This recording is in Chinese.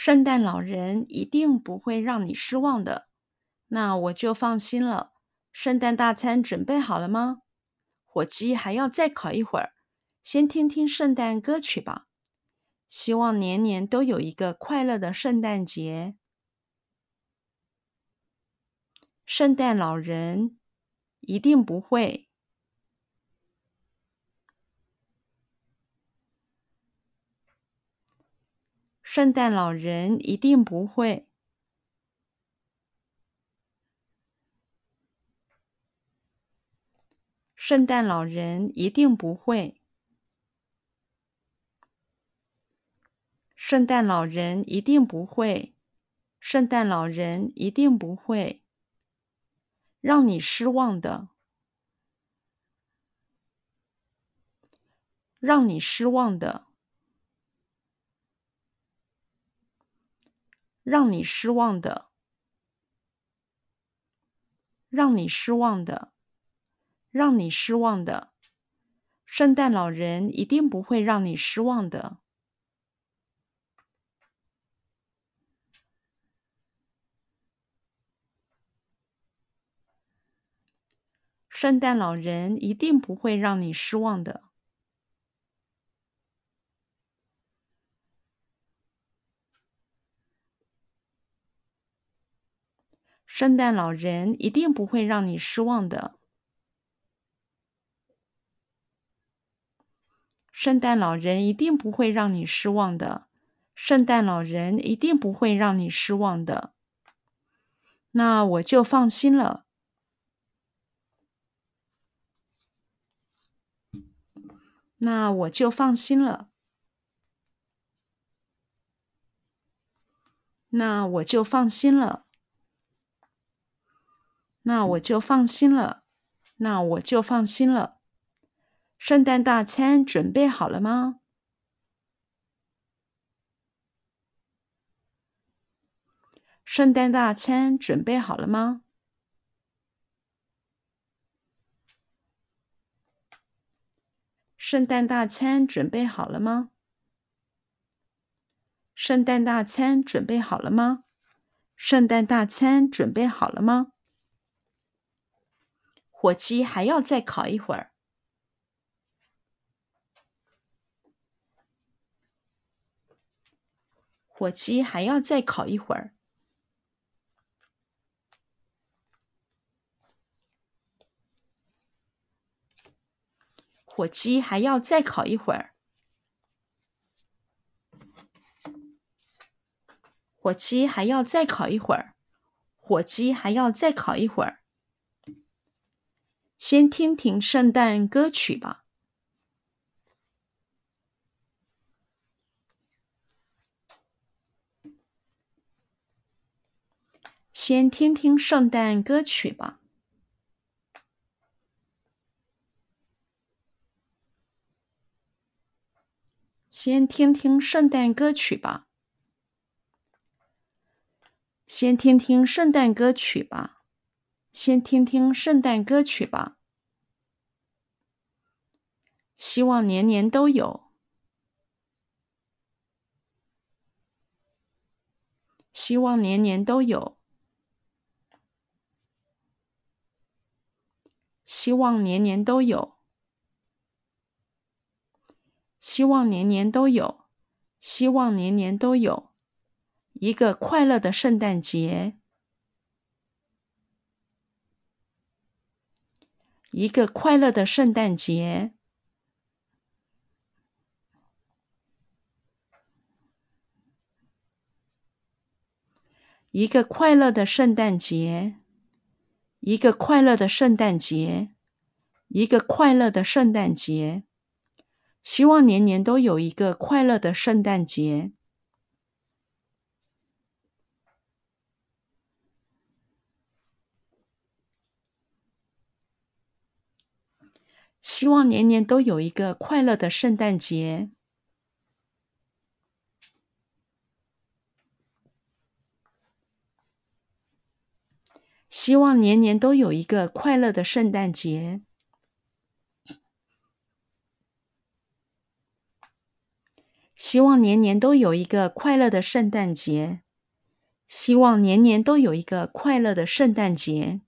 圣诞老人一定不会让你失望的。那我就放心了。圣诞大餐准备好了吗？火鸡还要再烤一会儿。先听听圣诞歌曲吧。希望年年都有一个快乐的圣诞节。圣诞老人一定不会。圣诞老人一定不会。圣诞老人一定不会。圣诞老人一定不会。圣诞老人一定不会。让你失望的，让你失望的，让你失望的，让你失望的，让你失望的。圣诞老人一定不会让你失望的。圣诞老人一定不会让你失望的。圣诞老人一定不会让你失望的。圣诞老人一定不会让你失望的。圣诞老人一定不会让你失望的。那我就放心了。那我就放心了。那我就放心了。那我就放心了。那我就放心了。圣诞大餐准备好了吗？圣诞大餐准备好了吗？圣诞大餐准备好了吗？圣诞大餐准备好了吗？圣诞大餐准备好了吗？火鸡还要再烤一会儿。火鸡还要再烤一会儿。火鸡还要再烤一会儿。火鸡还要再烤一会儿。火鸡还要再烤一会儿。先听听圣诞歌曲吧。先听听圣诞歌曲吧。先听听圣诞歌曲吧。先听听圣诞歌曲吧。先听听圣诞歌曲吧。希望年年都有。希望年年都有。希望年年都有。希望年年都有，希望年年都有一个快乐的圣诞节，一个快乐的圣诞节，一个快乐的圣诞节，一个快乐的圣诞节，一个快乐的圣诞节。希望年年都有一个快乐的圣诞节。希望年年都有一个快乐的圣诞节。希望年年都有一个快乐的圣诞节。希望年年都有一个快乐的圣诞节。希望年年都有一个快乐的圣诞节。